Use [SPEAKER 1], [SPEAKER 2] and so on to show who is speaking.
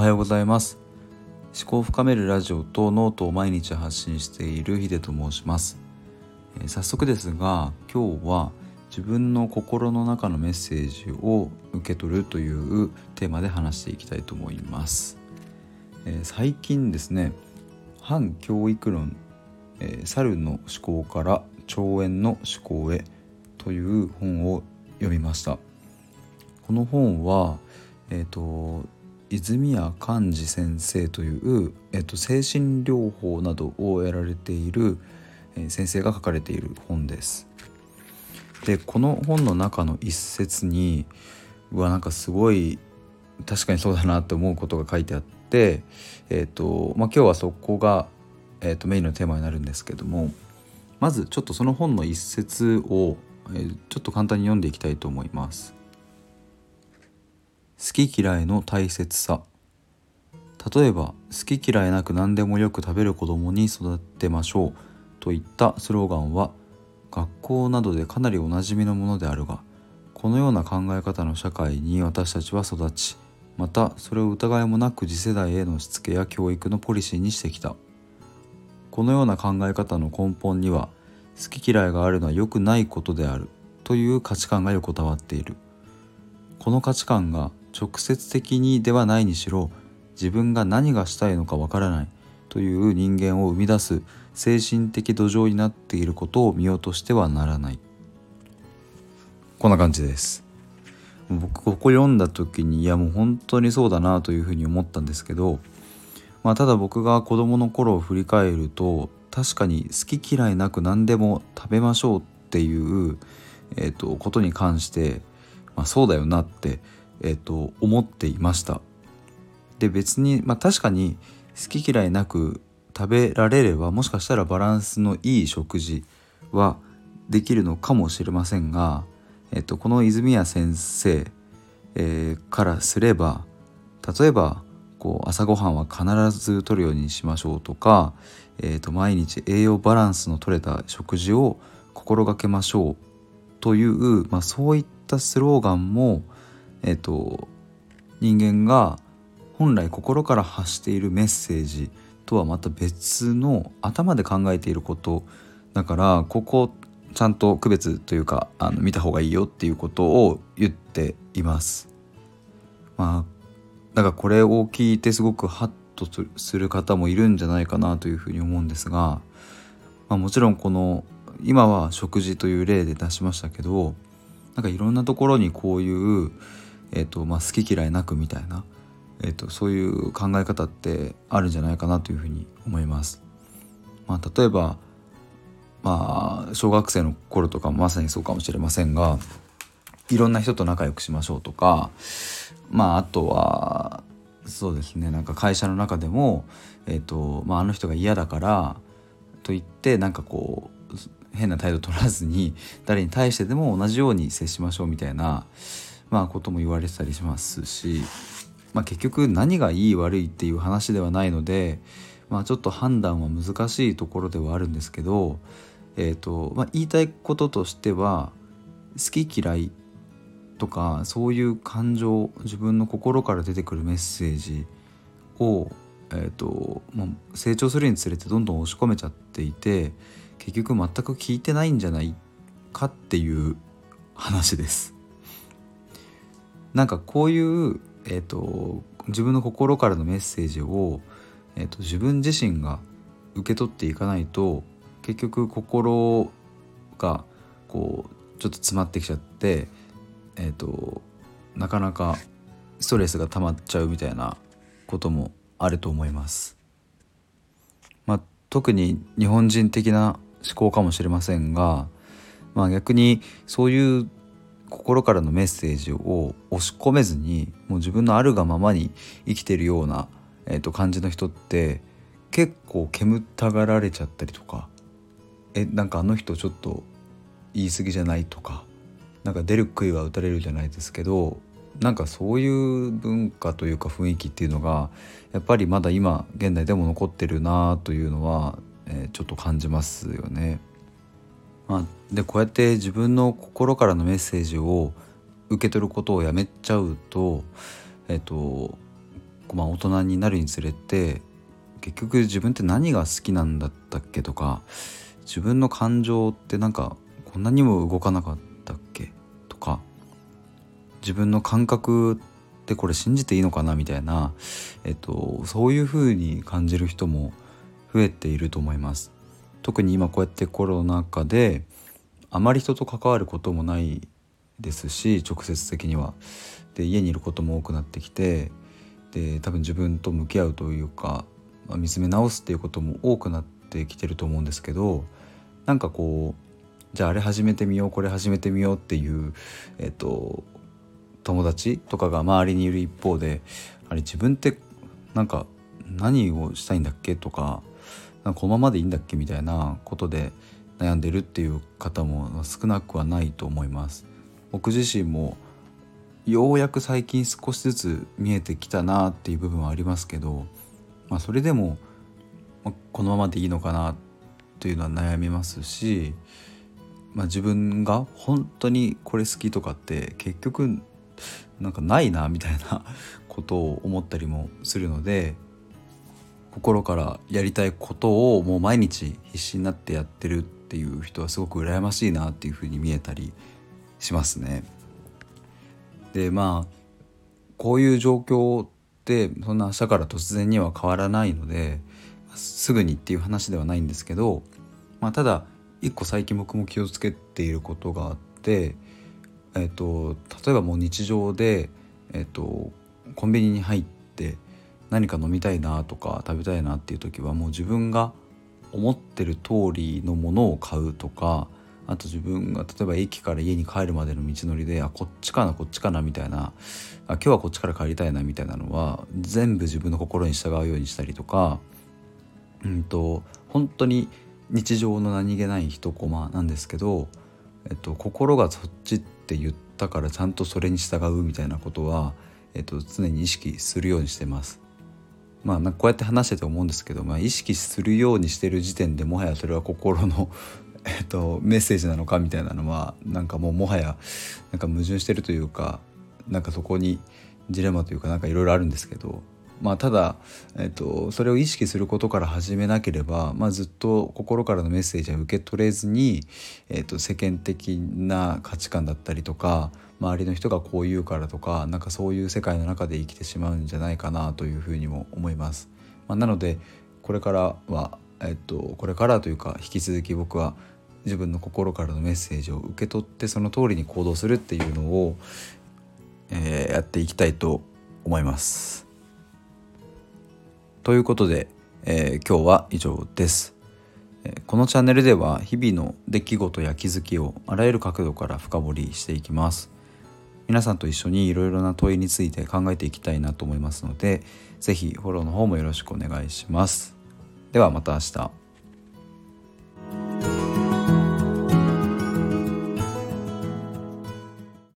[SPEAKER 1] はようございます。思考を深めるラジオとノートを毎日発信しているヒデと申します、えー、早速ですが今日は自分の心の中のメッセージを受け取るというテーマで話していきたいと思います、えー、最近ですね反教育論、えー、猿の思考から腸炎の思考へという本を読みました。この本はえっ、ー、と泉谷寛治先生という、えーと、精神療法などをやられている、えー、先生が書かれている本です。でこの本の中の一節にうわなんかすごい確かにそうだなって思うことが書いてあって、えーとまあ、今日はそこが、えーと、メインのテーマになるんですけどもまずちょっとその本の一節を、えー、ちょっと簡単に読んでいきたいと思います。好き嫌いの大切さ。例えば好き嫌いなく何でもよく食べる子供に育てましょうといったスローガンは学校などでかなりおなじみのものであるがこのような考え方の社会に私たちは育ちまたそれを疑いもなく次世代へのしつけや教育のポリシーにしてきた。このような考え方の根本には好き嫌いがあるのは良くないことであるという価値観が横たわっている。この価値観が直接的にではないにしろ自分が何がしたいのかわからないという人間を生み出す精神的土壌になっていることを見落としてはならない。こんな感じです。僕ここ読んだ時にいやもう本当にそうだなというふうに思ったんですけどまあただ僕が子供の頃を振り返ると確かに好き嫌いなく何でも食べましょうっていう、えーと、ことに関して、まあ、そうだよなってえーと、思っていました。で別に、まあ、確かに好き嫌いなく食べられればもしかしたらバランスのいい食事はできるのかもしれませんが、えーと、この泉谷先生、えー、からすれば例えばこう朝ごはんは必ずとるようにしましょうとか、えーと毎日栄養バランスの取れた食事を心がけましょうという、まあ、そういったスローガンもえっ、と人間が本来心から発しているメッセージとはまた別の頭で考えていることだからここちゃんと区別というかあの見た方がいいよっていうことを言っています。まあだからこれを聞いてすごくハッとする方もいるんじゃないかなというふうに思うんですが、まあ、もちろんこの今は食事という例で出しましたけどなんかいろんなところにこういうえーとまあ、好き嫌いなくみたいな、えーと、そういう考え方ってあるんじゃないかなというふうに思います。まあ、例えば、まあ、小学生の頃とかまさにそうかもしれませんがいろんな人と仲良くしましょうとか、まあ、あとはそうですねなんか会社の中でも、えーとまあ、あの人が嫌だからと言ってなんかこう変な態度取らずに誰に対してでも同じように接しましょうみたいなまあことも言われてたりしますし、まあ、結局何がいい悪いっていう話ではないので、まあ、ちょっと判断は難しいところではあるんですけど、えーとまあ、言いたいこととしては好き嫌いとかそういう感情自分の心から出てくるメッセージを、えーとまあ、成長するにつれてどんどん押し込めちゃっていて結局全く聞いてないんじゃないかっていう話です。なんかこういう、えーと、自分の心からのメッセージを、えーと、自分自身が受け取っていかないと結局心がこうちょっと詰まってきちゃって、えーとなかなかストレスが溜まっちゃうみたいなこともあると思います。まあ、特に日本人的な思考かもしれませんが、まあ、逆にそういう心からのメッセージを押し込めずにもう自分のあるがままに生きてるような、えー、と感じの人って結構煙たがられちゃったりとかえなんかあの人ちょっと言い過ぎじゃないとかなんか出る杭は打たれるじゃないですけどなんかそういう文化というか雰囲気っていうのがやっぱりまだ今現代でも残ってるなというのは、えー、ちょっと感じますよね。まあ、でこうやって自分の心からのメッセージを受け取ることをやめちゃうとえっとまあ、大人になるにつれて結局自分って何が好きなんだったっけとか自分の感情ってなんかこんなにも動かなかったっけ？とか自分の感覚ってこれ信じていいのかな？みたいな、えっと、そういう風に感じる人も増えていると思います。特に今こうやってコロナ禍であまり人と関わることもないですし直接的には。で家にいることも多くなってきてで多分自分と向き合うというか、まあ、見つめ直すっていうことも多くなってきてると思うんですけどなんかこうじゃああれ始めてみようこれ始めてみようっていう、えっと、友達とかが周りにいる一方であれ自分ってなんか何をしたいんだっけとかなんかこのままでいいんだっけみたいなことで悩んでるっていう方も少なくはないと思います。僕自身もようやく最近少しずつ見えてきたなっていう部分はありますけど、まあ、それでも、このままでいいのかなというのは悩みますし、まあ、自分が本当にこれ好きとかって結局なんかないなみたいなことを思ったりもするので心からやりたいことをもう毎日必死になってやってるっていう人はすごく羨ましいなっていうふうに見えたりしますね。でまあこういう状況ってそんな明日から突然には変わらないのですぐにっていう話ではないんですけど、まあ、ただ一個最近僕も気をつけていることがあって、えーと、例えばもう日常で、えーとコンビニに入って何か飲みたいなとか食べたいなっていう時はもう自分が思ってる通りのものを買うとかあと自分が例えば駅から家に帰るまでの道のりであこっちかなこっちかなみたいなあ今日はこっちから帰りたいなみたいなのは全部自分の心に従うようにしたりとかうんと本当に日常の何気ない一コマなんですけど、えっと、心がそっちって言ったからちゃんとそれに従うみたいなことは、えっと、常に意識するようにしてます。まあ、こうやって話してて思うんですけど、まあ、意識するようにしてる時点でもはやそれは心の えっと、メッセージなのかみたいなのはなんかもうもはやなんか矛盾してるというかなんかそこにジレマというかなんかいろいろあるんですけどまあただ、えっと、それを意識することから始めなければ、まあ、ずっと心からのメッセージは受け取れずに、えっと、世間的な価値観だったりとか周りの人がこう言うからとかなんかそういう世界の中で生きてしまうんじゃないかなというふうにも思います。まあ、なのでこれからは、えっと、これからというか引き続き僕は自分の心からのメッセージを受け取ってその通りに行動するっていうのを、えー、やっていきたいと思います。ということで、えー、今日は以上です。このチャンネルでは日々の出来事や気づきをあらゆる角度から深掘りしていきます。皆さんと一緒にいろいろな問いについて考えていきたいなと思いますので、是非フォローの方もよろしくお願いします。ではまた明日。